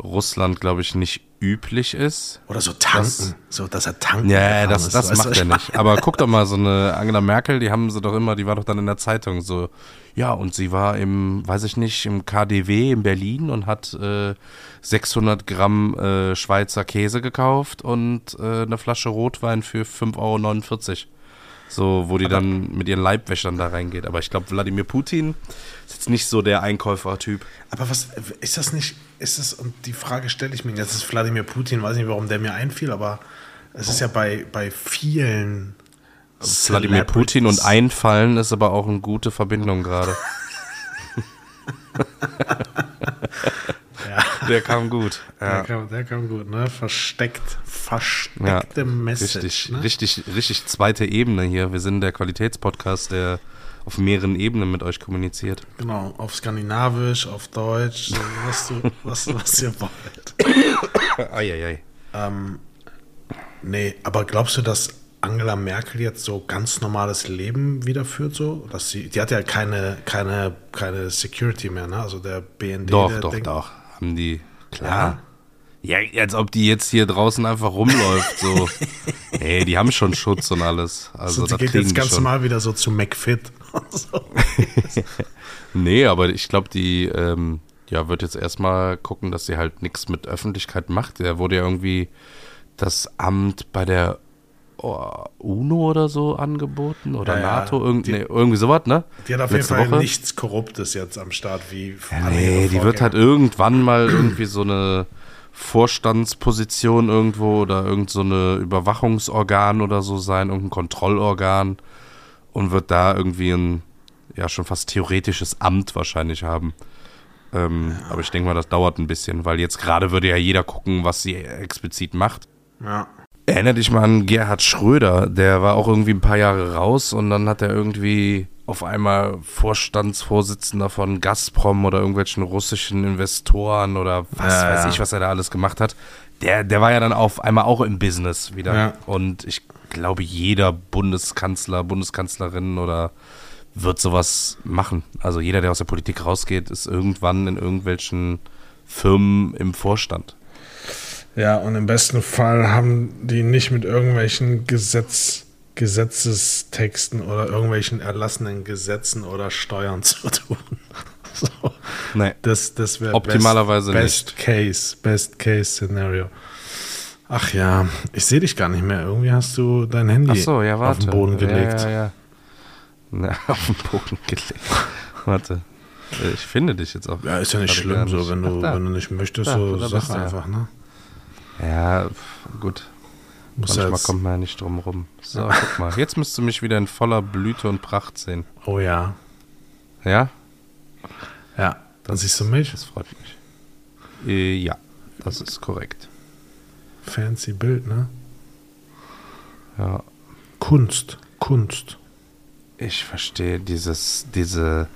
Speaker 2: Russland, glaube ich, nicht üblich ist.
Speaker 1: Oder so tanken, das, so dass er tanken
Speaker 2: Ja, das, das macht er nicht. Aber guck doch mal, so eine *laughs* Angela Merkel, die haben sie doch immer, die war doch dann in der Zeitung so, ja, und sie war im, weiß ich nicht, im KDW in Berlin und hat äh, 600 Gramm äh, Schweizer Käse gekauft und äh, eine Flasche Rotwein für 5,49 Euro. So, wo die aber, dann mit ihren Leibwäschern da reingeht. Aber ich glaube, Wladimir Putin ist jetzt nicht so der Einkäufertyp.
Speaker 1: Aber was ist das nicht? Ist das, und die Frage stelle ich mir, jetzt ist Wladimir Putin, weiß nicht, warum der mir einfiel, aber es ist ja bei, bei vielen.
Speaker 2: Wladimir Putin und Einfallen ist aber auch eine gute Verbindung gerade. *laughs* *laughs* Der kam gut.
Speaker 1: Ja. Der, kam, der kam gut, ne? Versteckt, versteckte ja, Message.
Speaker 2: Richtig,
Speaker 1: ne?
Speaker 2: richtig, richtig zweite Ebene hier. Wir sind der Qualitätspodcast, der auf mehreren Ebenen mit euch kommuniziert.
Speaker 1: Genau, auf Skandinavisch, auf Deutsch, was, du, was, was ihr wollt. Eieiei. Ähm, nee, aber glaubst du, dass Angela Merkel jetzt so ganz normales Leben wiederführt, so? Dass sie, die hat ja keine, keine, keine Security mehr, ne? Also der BND.
Speaker 2: Doch, der doch, denkt, doch haben die. Klar. Ja? als ob die jetzt hier draußen einfach rumläuft. So. *laughs* hey, die haben schon Schutz und alles. Also,
Speaker 1: so, die geht jetzt ganz normal wieder so zu McFit. *laughs* so. *laughs*
Speaker 2: nee, aber ich glaube, die ähm, ja, wird jetzt erstmal gucken, dass sie halt nichts mit Öffentlichkeit macht. Der wurde ja irgendwie das Amt bei der UNO oder so angeboten oder ja, NATO, irgend, die, nee, irgendwie sowas, ne?
Speaker 1: Die hat auf Letzte jeden Fall Woche. nichts Korruptes jetzt am Start wie
Speaker 2: ja, Nee, die wird halt irgendwann mal irgendwie so eine Vorstandsposition irgendwo oder irgend so eine Überwachungsorgan oder so sein, irgendein Kontrollorgan und wird da irgendwie ein ja schon fast theoretisches Amt wahrscheinlich haben. Ähm, ja. Aber ich denke mal, das dauert ein bisschen, weil jetzt gerade würde ja jeder gucken, was sie explizit macht. Ja. Erinner dich mal an Gerhard Schröder, der war auch irgendwie ein paar Jahre raus und dann hat er irgendwie auf einmal Vorstandsvorsitzender von Gazprom oder irgendwelchen russischen Investoren oder was ja, weiß ja. ich, was er da alles gemacht hat. Der, der war ja dann auf einmal auch im Business wieder. Ja. Und ich glaube, jeder Bundeskanzler, Bundeskanzlerin oder wird sowas machen. Also jeder, der aus der Politik rausgeht, ist irgendwann in irgendwelchen Firmen im Vorstand.
Speaker 1: Ja, und im besten Fall haben die nicht mit irgendwelchen Gesetz, Gesetzestexten oder irgendwelchen erlassenen Gesetzen oder Steuern *laughs* zu tun. so.
Speaker 2: Nee.
Speaker 1: Das, das wäre
Speaker 2: optimalerweise
Speaker 1: best, best Case, Best Case Szenario. Ach ja, ich sehe dich gar nicht mehr. Irgendwie hast du dein Handy
Speaker 2: so, ja,
Speaker 1: auf den Boden gelegt.
Speaker 2: Ja, ja, ja. Na, *laughs* auf den Boden gelegt. warte. Ich finde dich jetzt auch.
Speaker 1: Ja, ist ja nicht schlimm, so, wenn du, wenn du nicht möchtest, da, so sag einfach, ne?
Speaker 2: Ja, gut. Muss Manchmal kommt man ja nicht drum rum. So, guck mal. Jetzt müsst du mich wieder in voller Blüte und Pracht sehen.
Speaker 1: Oh ja.
Speaker 2: Ja?
Speaker 1: Ja. Dann das, siehst du mich?
Speaker 2: Das freut mich. Äh, ja, das ist korrekt.
Speaker 1: Fancy Bild, ne?
Speaker 2: Ja.
Speaker 1: Kunst. Kunst.
Speaker 2: Ich verstehe dieses, diese.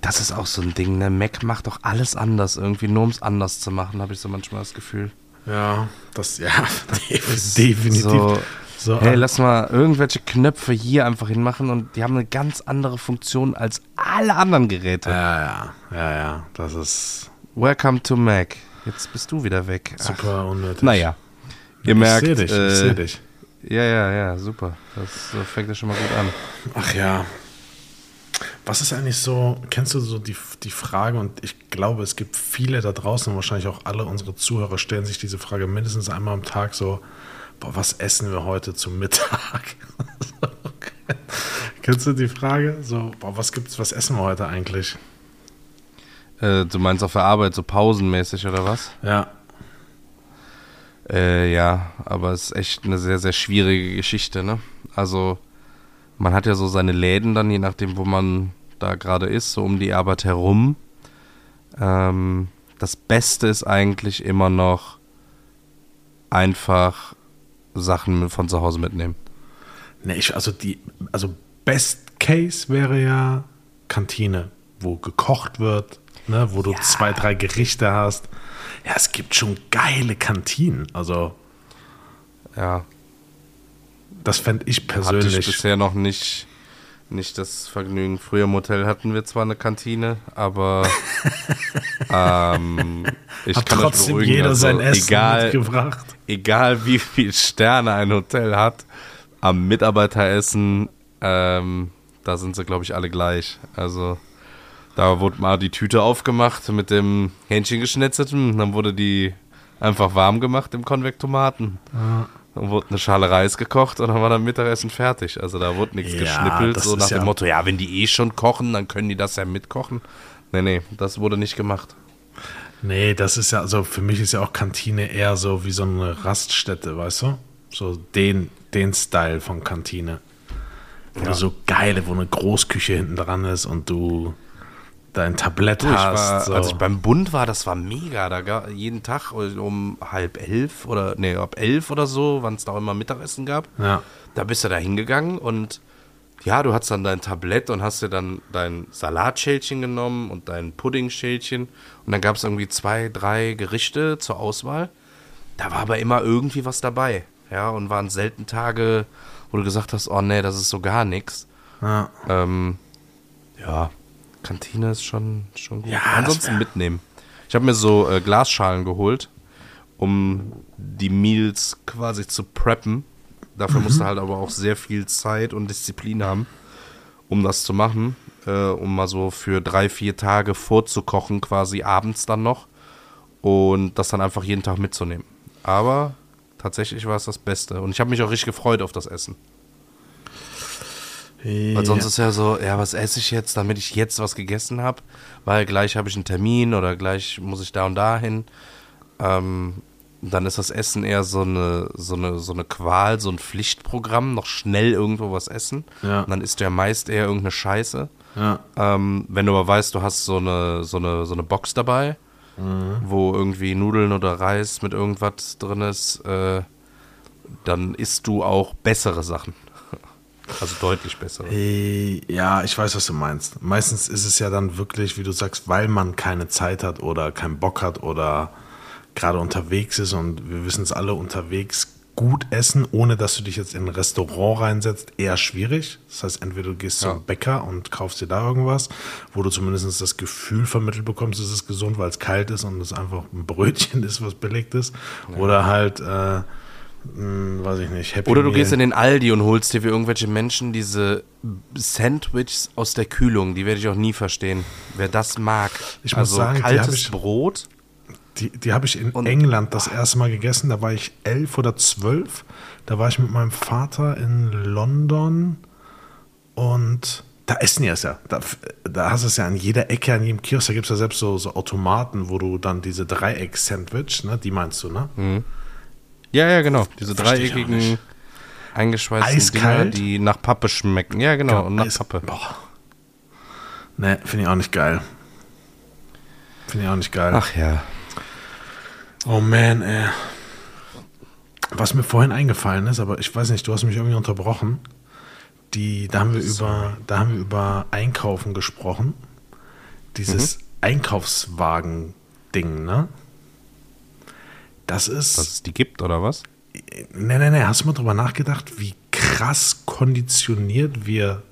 Speaker 2: Das ist auch so ein Ding, ne? Mac macht doch alles anders irgendwie, nur um es anders zu machen, habe ich so manchmal das Gefühl.
Speaker 1: Ja, das, ja, *laughs* definitiv.
Speaker 2: So, so, hey, lass mal irgendwelche Knöpfe hier einfach hinmachen und die haben eine ganz andere Funktion als alle anderen Geräte.
Speaker 1: Ja, ja, ja, ja, das ist.
Speaker 2: Welcome to Mac. Jetzt bist du wieder weg.
Speaker 1: Super Ach. unnötig.
Speaker 2: Naja, ihr ich merkt.
Speaker 1: Ich sehe dich,
Speaker 2: äh,
Speaker 1: ich sehe dich.
Speaker 2: Ja, ja, ja, super. Das fängt ja schon mal gut an.
Speaker 1: Ach ja. Was ist eigentlich so, kennst du so die, die Frage, und ich glaube, es gibt viele da draußen, wahrscheinlich auch alle unsere Zuhörer stellen sich diese Frage mindestens einmal am Tag so, boah, was essen wir heute zum Mittag? *laughs* kennst du die Frage? So, boah, was gibt's, was essen wir heute eigentlich?
Speaker 2: Äh, du meinst auf der Arbeit so pausenmäßig oder was?
Speaker 1: Ja.
Speaker 2: Äh, ja, aber es ist echt eine sehr, sehr schwierige Geschichte, ne? Also, man hat ja so seine Läden dann, je nachdem, wo man da gerade ist, so um die Arbeit herum. Ähm, das Beste ist eigentlich immer noch einfach Sachen von zu Hause mitnehmen.
Speaker 1: Ne, ich, also die, also Best Case wäre ja Kantine, wo gekocht wird, ne, wo du ja. zwei, drei Gerichte hast. Ja, es gibt schon geile Kantinen. Also.
Speaker 2: Ja.
Speaker 1: Das fände ich persönlich. Hatte
Speaker 2: ich bisher noch nicht, nicht das Vergnügen. Früher im Hotel hatten wir zwar eine Kantine, aber *laughs* ähm, ich
Speaker 1: Hat kann trotzdem jeder also, sein Essen egal, mitgebracht.
Speaker 2: Egal wie viele Sterne ein Hotel hat, am Mitarbeiteressen, ähm, da sind sie, glaube ich, alle gleich. Also da wurde mal die Tüte aufgemacht mit dem Hähnchen geschnetzelten. Dann wurde die einfach warm gemacht im Konvektomaten. Ja. Dann wurde eine Schale Reis gekocht und dann war dann Mittagessen fertig. Also da wurde nichts ja, geschnippelt, so nach dem ja Motto, ja, wenn die eh schon kochen, dann können die das ja mitkochen. Nee, nee, das wurde nicht gemacht.
Speaker 1: Nee, das ist ja, also für mich ist ja auch Kantine eher so wie so eine Raststätte, weißt du? So den, den Style von Kantine. Ja. So geile, wo eine Großküche hinten dran ist und du dein Tablett du, hast.
Speaker 2: War, so. Als ich beim Bund war, das war mega. Da gab jeden Tag um halb elf oder nee, ab elf oder so, wann es da immer Mittagessen gab.
Speaker 1: Ja.
Speaker 2: Da bist du da hingegangen und ja, du hast dann dein Tablett und hast dir dann dein Salatschälchen genommen und dein Puddingschälchen und dann gab es irgendwie zwei, drei Gerichte zur Auswahl. Da war aber immer irgendwie was dabei. Ja, und waren selten Tage, wo du gesagt hast, oh nee, das ist so gar nichts.
Speaker 1: Ja.
Speaker 2: Ähm, ja, Kantine ist schon, schon gut. Ja, Ansonsten mitnehmen. Ich habe mir so äh, Glasschalen geholt, um die Meals quasi zu preppen. Dafür mhm. musst du halt aber auch sehr viel Zeit und Disziplin haben, um das zu machen. Äh, um mal so für drei, vier Tage vorzukochen, quasi abends dann noch. Und das dann einfach jeden Tag mitzunehmen. Aber tatsächlich war es das Beste. Und ich habe mich auch richtig gefreut auf das Essen. Ja. Weil sonst ist ja so, ja, was esse ich jetzt, damit ich jetzt was gegessen habe, weil gleich habe ich einen Termin oder gleich muss ich da und da hin. Ähm, dann ist das Essen eher so eine, so, eine, so eine Qual, so ein Pflichtprogramm, noch schnell irgendwo was essen.
Speaker 1: Ja.
Speaker 2: Und dann isst du ja meist eher irgendeine Scheiße.
Speaker 1: Ja.
Speaker 2: Ähm, wenn du aber weißt, du hast so eine, so eine, so eine Box dabei, mhm. wo irgendwie Nudeln oder Reis mit irgendwas drin ist, äh, dann isst du auch bessere Sachen. Also deutlich besser.
Speaker 1: Äh, ja, ich weiß, was du meinst. Meistens ist es ja dann wirklich, wie du sagst, weil man keine Zeit hat oder keinen Bock hat oder gerade unterwegs ist und wir wissen es alle unterwegs gut essen, ohne dass du dich jetzt in ein Restaurant reinsetzt, eher schwierig. Das heißt, entweder du gehst ja. zum Bäcker und kaufst dir da irgendwas, wo du zumindest das Gefühl vermittelt bekommst, es ist gesund, weil es kalt ist und es einfach ein Brötchen *laughs* ist, was belegt ist. Ja. Oder halt äh, hm, weiß ich nicht.
Speaker 2: Happy Oder du Meal. gehst in den Aldi und holst dir für irgendwelche Menschen diese Sandwiches aus der Kühlung. Die werde ich auch nie verstehen. Wer das mag.
Speaker 1: Ich also muss sagen,
Speaker 2: kaltes ich, Brot.
Speaker 1: Die, die habe ich in England das erste Mal gegessen. Da war ich elf oder zwölf. Da war ich mit meinem Vater in London und da essen die es ja. Da, da hast du es ja an jeder Ecke, an jedem Kiosk. Da gibt es ja selbst so, so Automaten, wo du dann diese Dreieck-Sandwich, ne, die meinst du, ne?
Speaker 2: Mhm ja, ja, genau. Diese dreieckigen, eingeschweißten Dinger, die nach Pappe schmecken. Ja, genau, und nach Eis Pappe. Boah.
Speaker 1: Ne, finde ich auch nicht geil. Finde ich auch nicht geil.
Speaker 2: Ach ja.
Speaker 1: Oh man, ey. Was mir vorhin eingefallen ist, aber ich weiß nicht, du hast mich irgendwie unterbrochen. Die, da haben wir über, da haben wir über Einkaufen gesprochen. Dieses mhm. Einkaufswagen-Ding, ne? Das ist.
Speaker 2: Dass es die gibt, oder was?
Speaker 1: Nee, nee, nee. Hast du mal drüber nachgedacht, wie krass konditioniert wir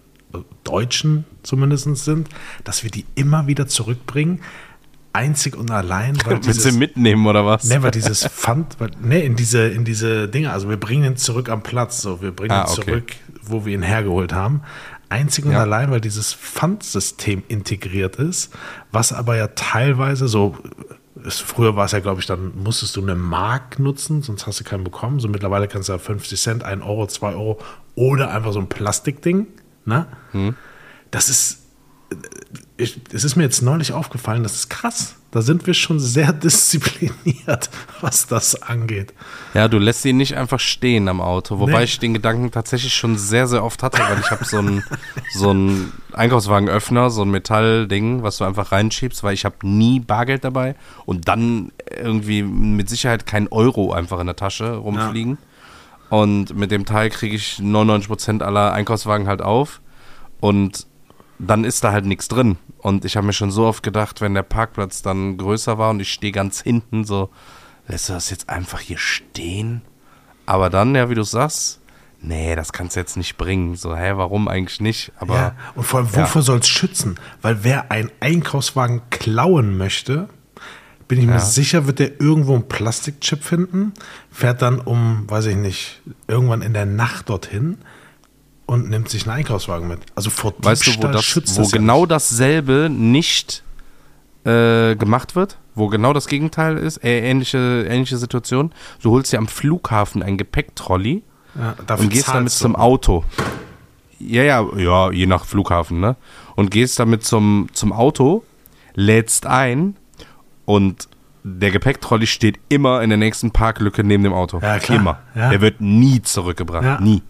Speaker 1: Deutschen zumindest sind, dass wir die immer wieder zurückbringen? Einzig und allein,
Speaker 2: weil Willst du mitnehmen oder was?
Speaker 1: Nee, weil dieses Pfand, weil, nee, in diese, in diese Dinge, also wir bringen ihn zurück am Platz, so, wir bringen ah, ihn zurück, okay. wo wir ihn hergeholt haben. Einzig und
Speaker 2: Ja.
Speaker 1: allein, weil dieses Pfandsystem integriert ist, was aber ja teilweise so, ist, früher war es ja, glaube ich, dann musstest du eine Mark nutzen, sonst hast du keinen bekommen. So mittlerweile kannst du ja 50 Cent, 1 Euro, 2 Euro oder einfach so ein Plastikding. Ne? Das ist, ich, es ist mir jetzt neulich aufgefallen, das ist krass. Da sind wir schon sehr *laughs* diszipliniert, was das angeht.
Speaker 2: Ja, du lässt ihn nicht einfach stehen am Auto. Wobei
Speaker 1: Nee.
Speaker 2: ich den Gedanken tatsächlich schon sehr, sehr oft hatte, weil ich habe so einen *laughs* so einen Einkaufswagenöffner, so ein Metallding, was du einfach reinschiebst, weil ich habe nie Bargeld dabei und dann irgendwie mit Sicherheit kein Euro einfach in der Tasche rumfliegen. Und mit dem Teil kriege ich 99% aller Einkaufswagen halt auf und dann ist da halt nichts drin. Und ich habe mir schon so oft gedacht, wenn der Parkplatz dann größer war und ich stehe ganz hinten, so, lässt du das jetzt einfach hier stehen? Aber dann, ja, wie du sagst, nee, das kannst du jetzt nicht bringen. So, hä, warum eigentlich nicht? Aber
Speaker 1: Ja, und vor allem, wofür soll es schützen? Weil wer einen Einkaufswagen klauen möchte, bin ich mir
Speaker 2: Ja.
Speaker 1: sicher, wird der irgendwo einen Plastikchip finden, fährt dann um, weiß ich nicht, irgendwann in der Nacht dorthin und nimmt sich einen Einkaufswagen mit. Also vor
Speaker 2: weißt du, wo, das,
Speaker 1: schützt
Speaker 2: wo
Speaker 1: das ja
Speaker 2: genau
Speaker 1: nicht.
Speaker 2: dasselbe nicht äh, gemacht wird? Wo genau das Gegenteil ist? Äh, ähnliche, ähnliche Situation. Du holst dir am Flughafen ein Gepäcktrolley
Speaker 1: ja,
Speaker 2: und gehst damit zum Auto. Ja, ja, ja, je nach Flughafen, ne? Und gehst damit zum, zum Auto, lädst ein und der Gepäcktrolley steht immer in der nächsten Parklücke neben dem Auto.
Speaker 1: Ja, klar.
Speaker 2: Immer.
Speaker 1: Ja.
Speaker 2: Der wird nie zurückgebracht.
Speaker 1: Ja.
Speaker 2: Nie.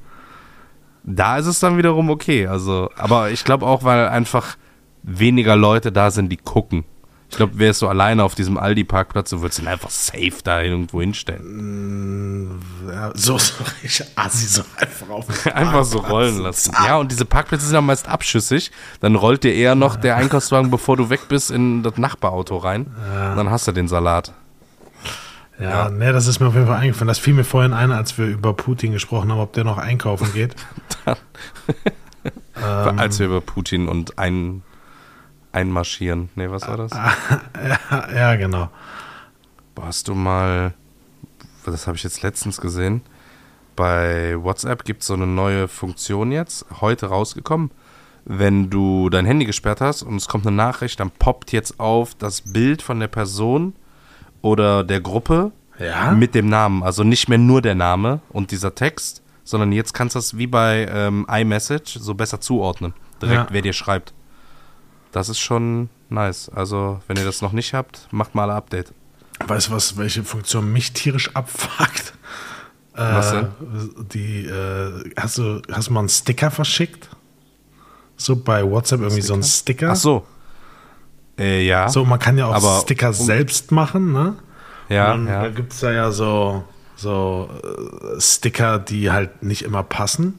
Speaker 2: Da ist es dann wiederum okay. Also, aber ich glaube auch, weil einfach weniger Leute da sind, die gucken. Ich glaube, wärst du alleine auf diesem Aldi-Parkplatz, du würdest ihn einfach safe da irgendwo hinstellen.
Speaker 1: Ja, so, so richtig assi, so einfach auf *laughs*
Speaker 2: Einfach so rollen lassen. Ja, und diese Parkplätze sind ja meist abschüssig. Dann rollt dir eher noch der Einkaufswagen, bevor du weg bist, in das Nachbarauto rein. Und dann hast du den Salat.
Speaker 1: Ja, ne, das ist mir auf jeden Fall eingefallen. Das fiel mir vorhin ein, als wir über Putin gesprochen haben, ob der noch einkaufen geht. *laughs* Ähm.
Speaker 2: Als wir über Putin und ein, einmarschieren. Nee, was war das? *laughs*
Speaker 1: ja, ja, genau.
Speaker 2: Hast du mal, das habe ich jetzt letztens gesehen, bei WhatsApp gibt es so eine neue Funktion jetzt, heute rausgekommen. Wenn du dein Handy gesperrt hast und es kommt eine Nachricht, dann poppt jetzt auf das Bild von der Person oder der Gruppe
Speaker 1: Ja?
Speaker 2: mit dem Namen. Also nicht mehr nur der Name und dieser Text, sondern jetzt kannst du das wie bei ähm, iMessage so besser zuordnen. Direkt,
Speaker 1: Ja.
Speaker 2: wer dir schreibt. Das ist schon nice. Also, wenn ihr das noch nicht habt, macht mal ein Update.
Speaker 1: Weißt du, was, welche Funktion mich tierisch abfuckt? *laughs*
Speaker 2: Was
Speaker 1: Äh,
Speaker 2: denn?
Speaker 1: Die, äh, hast, du, hast du mal einen Sticker verschickt? So bei WhatsApp irgendwie so einen Sticker?
Speaker 2: Ach so. Äh, ja.
Speaker 1: So, man kann ja auch
Speaker 2: Aber-
Speaker 1: Sticker selbst machen, ne?
Speaker 2: ja,
Speaker 1: Und
Speaker 2: ja.
Speaker 1: Da gibt es ja so, so äh, Sticker, die halt nicht immer passen.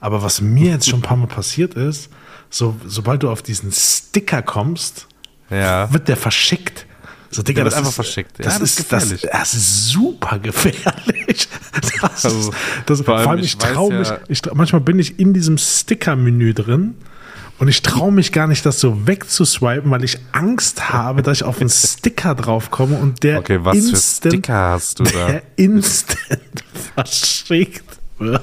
Speaker 1: Aber was mir jetzt schon ein paar Mal *laughs* passiert ist, so, sobald du auf diesen Sticker kommst,
Speaker 2: ja.
Speaker 1: wird der verschickt. So, Digga, das
Speaker 2: einfach
Speaker 1: ist,
Speaker 2: verschickt. Ja,
Speaker 1: Das,
Speaker 2: das ist
Speaker 1: das,
Speaker 2: gefährlich.
Speaker 1: das ist super gefährlich. *laughs* Das
Speaker 2: Also,
Speaker 1: ist, das,
Speaker 2: vor
Speaker 1: vor
Speaker 2: allem,
Speaker 1: allem,
Speaker 2: ich
Speaker 1: ich traue
Speaker 2: ja-
Speaker 1: mich, ich, trau- manchmal bin ich in diesem Sticker-Menü drin und ich traue mich gar nicht, das so wegzuswipen, weil ich Angst habe, dass ich auf einen Sticker draufkomme und der
Speaker 2: Okay, was für
Speaker 1: instant,
Speaker 2: Sticker hast du da?
Speaker 1: der instant *laughs* verschickt wird.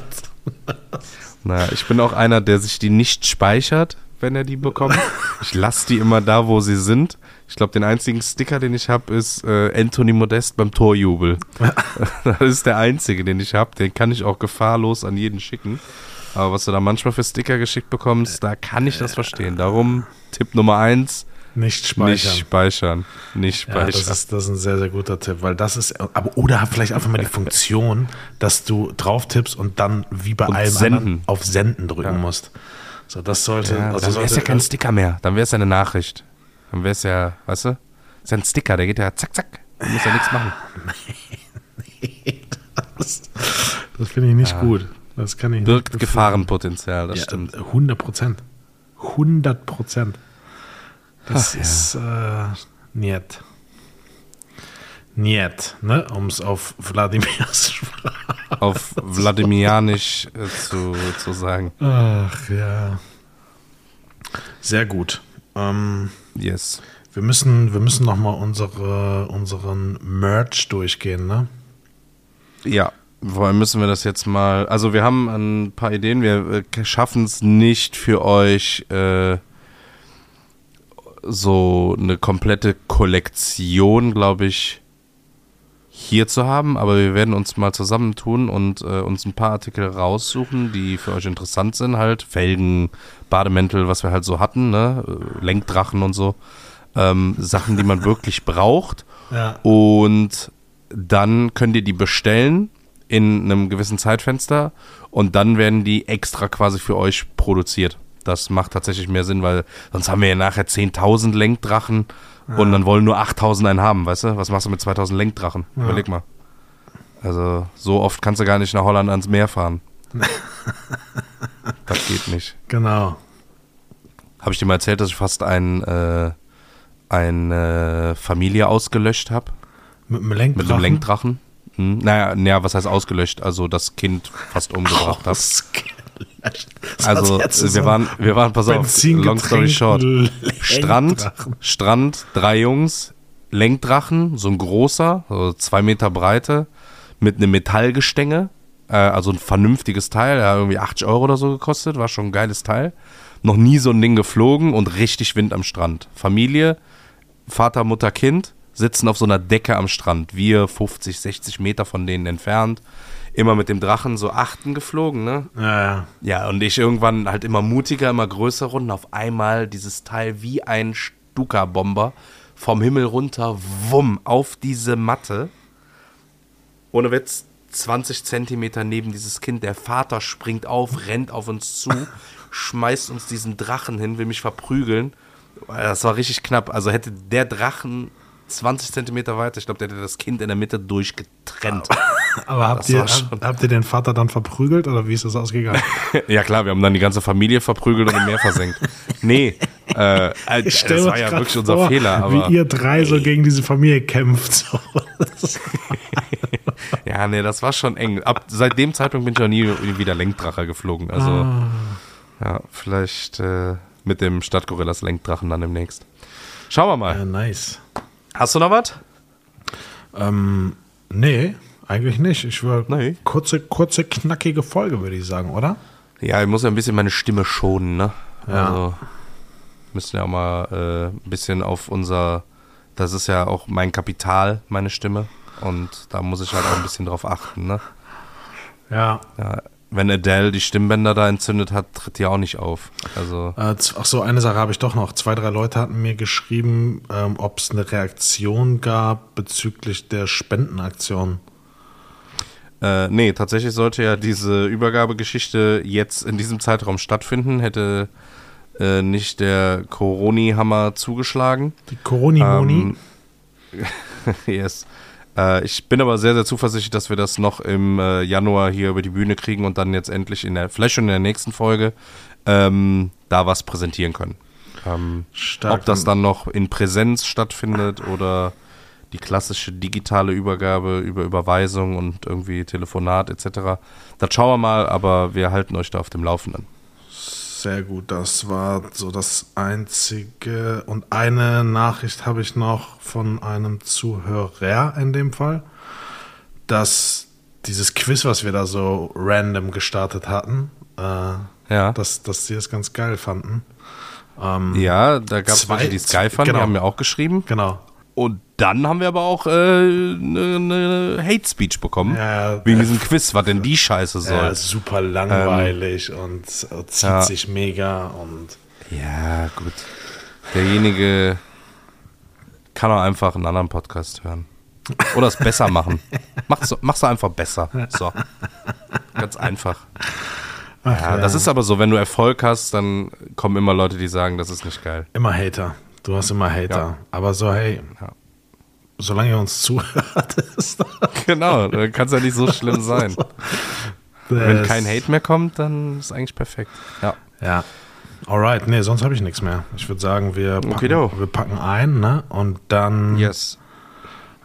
Speaker 2: Naja, ich bin auch einer, der sich die nicht speichert, wenn er die bekommt. Ich lasse die immer da, wo sie sind. Ich glaube, den einzigen Sticker, den ich habe, ist äh, Anthony Modest beim Torjubel. *laughs* das ist der einzige, den ich habe. Den kann ich auch gefahrlos an jeden schicken. Aber was du da manchmal für Sticker geschickt bekommst, da kann ich das verstehen. Darum Tipp Nummer eins,
Speaker 1: Nicht speichern.
Speaker 2: nicht speichern. Nicht
Speaker 1: Ja,
Speaker 2: speichern.
Speaker 1: das ist, das ist ein sehr, sehr guter Tipp, weil das ist, aber oder vielleicht einfach mal die Funktion, dass du drauf tippst und dann wie bei
Speaker 2: Und
Speaker 1: allem
Speaker 2: senden.
Speaker 1: anderen auf Senden drücken
Speaker 2: Ja.
Speaker 1: musst. So, das sollte,
Speaker 2: Ja,
Speaker 1: also
Speaker 2: dann wäre es ja kein Sticker mehr. Dann wäre es ja eine Nachricht. Dann wäre es ja, weißt du? Ist ja ein Sticker, der geht ja zack, zack. Du musst ja nichts machen. *laughs*
Speaker 1: das, das finde ich nicht gut. Das kann ich
Speaker 2: Birgt
Speaker 1: nicht
Speaker 2: Gefahrenpotenzial, das
Speaker 1: Ja,
Speaker 2: stimmt.
Speaker 1: 100 Prozent. 100 Prozent. Das
Speaker 2: Ach, ja.
Speaker 1: ist äh, niet. Niet, ne? Um es auf Wladimirs *laughs* Sprache.
Speaker 2: Auf Wladimirianisch äh, zu, zu sagen.
Speaker 1: Ach ja. Sehr gut. Ähm,
Speaker 2: Yes.
Speaker 1: wir müssen, wir müssen noch mal unsere, unseren Merch durchgehen, ne?
Speaker 2: Ja. Vor allem müssen wir das jetzt mal. Also, wir haben ein paar Ideen. Wir äh, schaffen es nicht für euch, äh, so eine komplette Kollektion, glaube ich, hier zu haben. Aber wir werden uns mal zusammentun und äh, uns ein paar Artikel raussuchen, die für euch interessant sind. Halt Felgen, Bademäntel, was wir halt so hatten, ne? Äh, Lenkdrachen und so. Ähm, Sachen, die man *laughs* wirklich braucht.
Speaker 1: Ja.
Speaker 2: Und dann könnt ihr die bestellen in einem gewissen Zeitfenster und dann werden die extra quasi für euch produziert. Das macht tatsächlich mehr Sinn, weil sonst haben wir ja nachher 10.000 Lenkdrachen ja. und dann wollen nur 8.000 einen haben, weißt du? Was machst du mit 2.000 Lenkdrachen? Ja. Überleg mal. Also so oft kannst du gar nicht nach Holland ans Meer fahren. *laughs* das geht nicht.
Speaker 1: Genau.
Speaker 2: Habe ich dir mal erzählt, dass ich fast ein, äh, eine Familie ausgelöscht habe?
Speaker 1: Mit einem Lenkdrachen?
Speaker 2: Mit einem Lenkdrachen. Hm, naja, naja, was heißt ausgelöscht? Also das Kind fast umgebracht hat. Also wir waren, wir waren, pass auf, long story short. Strand, Strand, drei Jungs, Lenkdrachen, so ein großer, also zwei Meter Breite, mit einem Metallgestänge, äh, also ein vernünftiges Teil, der hat irgendwie 80 Euro oder so gekostet, war schon ein geiles Teil. Noch nie so ein Ding geflogen und richtig Wind am Strand. Familie, Vater, Mutter, Kind sitzen auf so einer Decke am Strand. Wir 50, 60 Meter von denen entfernt. Immer mit dem Drachen so achten geflogen, ne?
Speaker 1: Ja, ja.
Speaker 2: Ja, und ich irgendwann halt immer mutiger, immer größer Runden. Auf einmal dieses Teil wie ein Stuka-Bomber vom Himmel runter, wumm, auf diese Matte. Ohne Witz, 20 Zentimeter neben dieses Kind. Der Vater springt auf, rennt auf uns zu, *laughs* schmeißt uns diesen Drachen hin, will mich verprügeln. Das war richtig knapp. Also hätte der Drachen 20 Zentimeter weiter. Ich glaube, der hätte das Kind in der Mitte durchgetrennt. *laughs*
Speaker 1: Aber habt ihr, habt ihr den Vater dann verprügelt oder wie ist das ausgegangen? *laughs*
Speaker 2: ja klar, wir haben dann die ganze Familie verprügelt und im Meer versenkt. Nee, äh, *laughs* äh das war ja wirklich unser vor, Fehler.
Speaker 1: Aber, wie ihr drei so gegen diese Familie kämpft. So.
Speaker 2: ja, nee, das war schon eng. Ab seit dem Zeitpunkt bin ich auch nie wieder Lenkdrache geflogen. Also, ah. ja, vielleicht äh, mit dem Stadtgorillas Lenkdrachen dann demnächst. Schauen wir mal.
Speaker 1: Ja, nice.
Speaker 2: Hast du noch was?
Speaker 1: Ähm, nee, eigentlich nicht. Ich will nee. kurze, kurze, knackige Folge, würde ich sagen, oder?
Speaker 2: Ja, ich muss ja ein bisschen meine Stimme schonen, ne? Ja. Also müssen ja auch mal äh, ein bisschen auf unser, das ist ja auch mein Kapital, meine Stimme. Und da muss ich halt auch ein bisschen drauf achten, ne?
Speaker 1: Ja.
Speaker 2: ja wenn Adele die Stimmbänder da entzündet hat, tritt die auch nicht auf. Also
Speaker 1: äh, ach so, eine Sache habe ich doch noch. Zwei, drei Leute hatten mir geschrieben, ähm, ob es eine Reaktion gab bezüglich der Spendenaktion.
Speaker 2: Äh, nee, tatsächlich sollte ja diese Übergabegeschichte jetzt in diesem Zeitraum stattfinden, hätte äh, nicht der Coroni-Hammer zugeschlagen.
Speaker 1: Die Coroni-Moni?
Speaker 2: Ähm, *laughs* yes. Äh, ich bin aber sehr, sehr zuversichtlich, dass wir das noch im äh, Januar hier über die Bühne kriegen und dann jetzt endlich in der, vielleicht schon in der nächsten Folge, ähm, da was präsentieren können. Ähm, ob das dann noch in Präsenz stattfindet oder die klassische digitale Übergabe über Überweisung und irgendwie Telefonat etc. Das schauen wir mal, aber wir halten euch da auf dem Laufenden.
Speaker 1: Sehr gut, das war so das Einzige. Und eine Nachricht habe ich noch von einem Zuhörer in dem Fall, dass dieses Quiz, was wir da so random gestartet hatten, äh, ja. dass, dass sie es ganz geil fanden.
Speaker 2: Ähm, ja, da gab es welche, die es geil fanden, genau. die haben mir auch geschrieben.
Speaker 1: Genau.
Speaker 2: Und dann haben wir aber auch eine äh, ne, ne Hate Speech bekommen. Ja, wegen diesem Quiz, was denn die Scheiße soll. Ja,
Speaker 1: super langweilig ähm, und zieht ja. sich mega und.
Speaker 2: Ja, gut. Derjenige kann auch einfach einen anderen Podcast hören. Oder es besser machen. *laughs* Mach's, mach's einfach besser. So. Ganz einfach. Ach, ja, ja, das ist aber so, wenn du Erfolg hast, dann kommen immer Leute, die sagen, das ist nicht geil.
Speaker 1: Immer Hater. Du hast immer Hater. Ja. Aber so, hey, ja. solange ihr uns zuhört, *laughs* ist *laughs*
Speaker 2: Genau, dann kann es ja nicht so schlimm sein. *laughs* Wenn kein Hate mehr kommt, dann ist eigentlich perfekt. Ja.
Speaker 1: Ja. Alright, nee, sonst habe ich nichts mehr. Ich würde sagen, wir packen, okay, wir packen ein, ne? Und dann.
Speaker 2: Yes.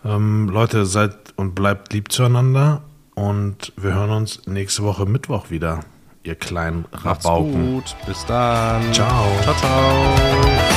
Speaker 1: Ähm, Leute, seid und bleibt lieb zueinander. Und wir hören uns nächste Woche Mittwoch wieder, ihr kleinen
Speaker 2: Rabauken. Macht's gut. Bis dann.
Speaker 1: Ciao.
Speaker 2: Ciao, ciao.